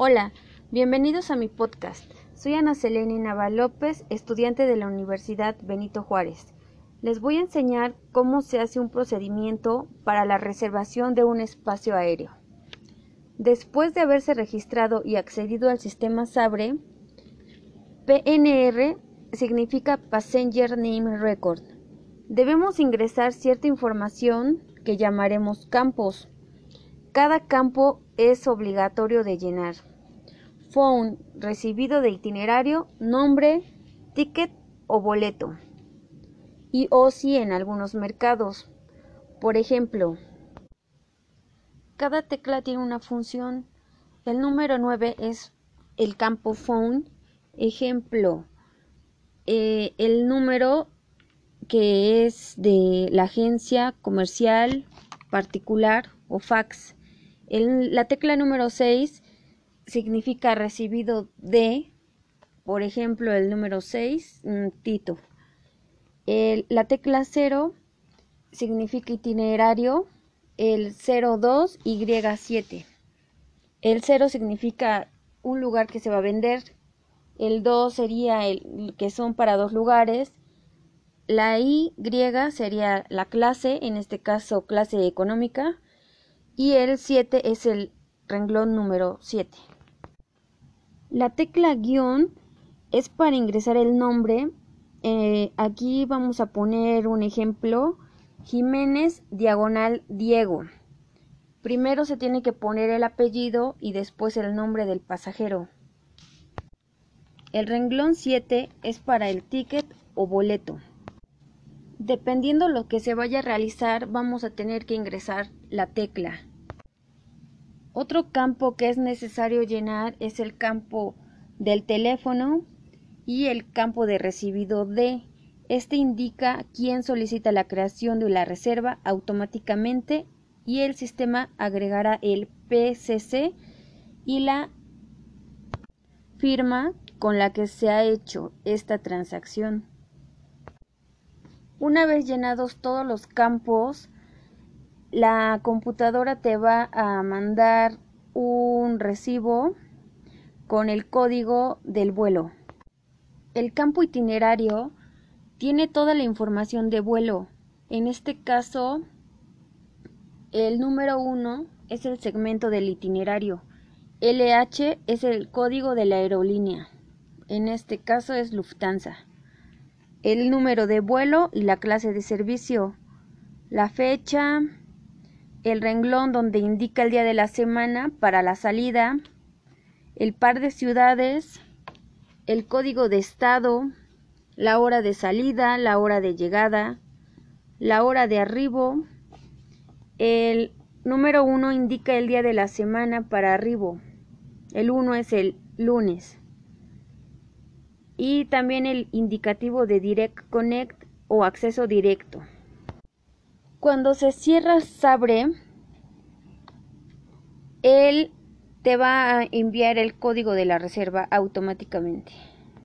Hola, bienvenidos a mi podcast. Soy Ana Selene Naval López, estudiante de la Universidad Benito Juárez. Les voy a enseñar cómo se hace un procedimiento para la reservación de un espacio aéreo. Después de haberse registrado y accedido al sistema SABRE, PNR significa Passenger Name Record. Debemos ingresar cierta información que llamaremos campos. Cada campo es obligatorio de llenar. Phone, recibido de itinerario, nombre, ticket o boleto. Y OSI en algunos mercados. Por ejemplo, cada tecla tiene una función. El número 9 es el campo phone. Ejemplo, eh, el número que es de la agencia comercial, particular o fax la tecla número 6 significa recibido de, por ejemplo, el número 6, mm, Tito. la tecla 0 significa itinerario, el 02 Y7. El 0 significa un lugar que se va a vender, el 2 sería el que son para dos lugares, la Y sería la clase, en este caso clase económica, y el 7 es el renglón número 7. La tecla guion es para ingresar el nombre. Eh, aquí vamos a poner un ejemplo. Jiménez diagonal Diego. Primero se tiene que poner el apellido y después el nombre del pasajero. El renglón 7 es para el ticket o boleto. Dependiendo lo que se vaya a realizar, vamos a tener que ingresar la tecla. Otro campo que es necesario llenar es el campo del teléfono y el campo de recibido de. Este indica quién solicita la creación de la reserva automáticamente y el sistema agregará el PCC y la firma con la que se ha hecho esta transacción. Una vez llenados todos los campos, la computadora te va a mandar un recibo con el código del vuelo. El campo itinerario tiene toda la información de vuelo. En este caso, el número 1 es el segmento del itinerario. LH es el código de la aerolínea. En este caso es Lufthansa. El número de vuelo y la clase de servicio. La fecha, el renglón donde indica el día de la semana para la salida, el par de ciudades, el código de estado, la hora de salida, la hora de llegada, la hora de arribo, el número 1 indica el día de la semana para arribo, el 1 es el lunes, y también el indicativo de Direct Connect o acceso directo. Cuando se cierra Sabre, él te va a enviar el código de la reserva automáticamente.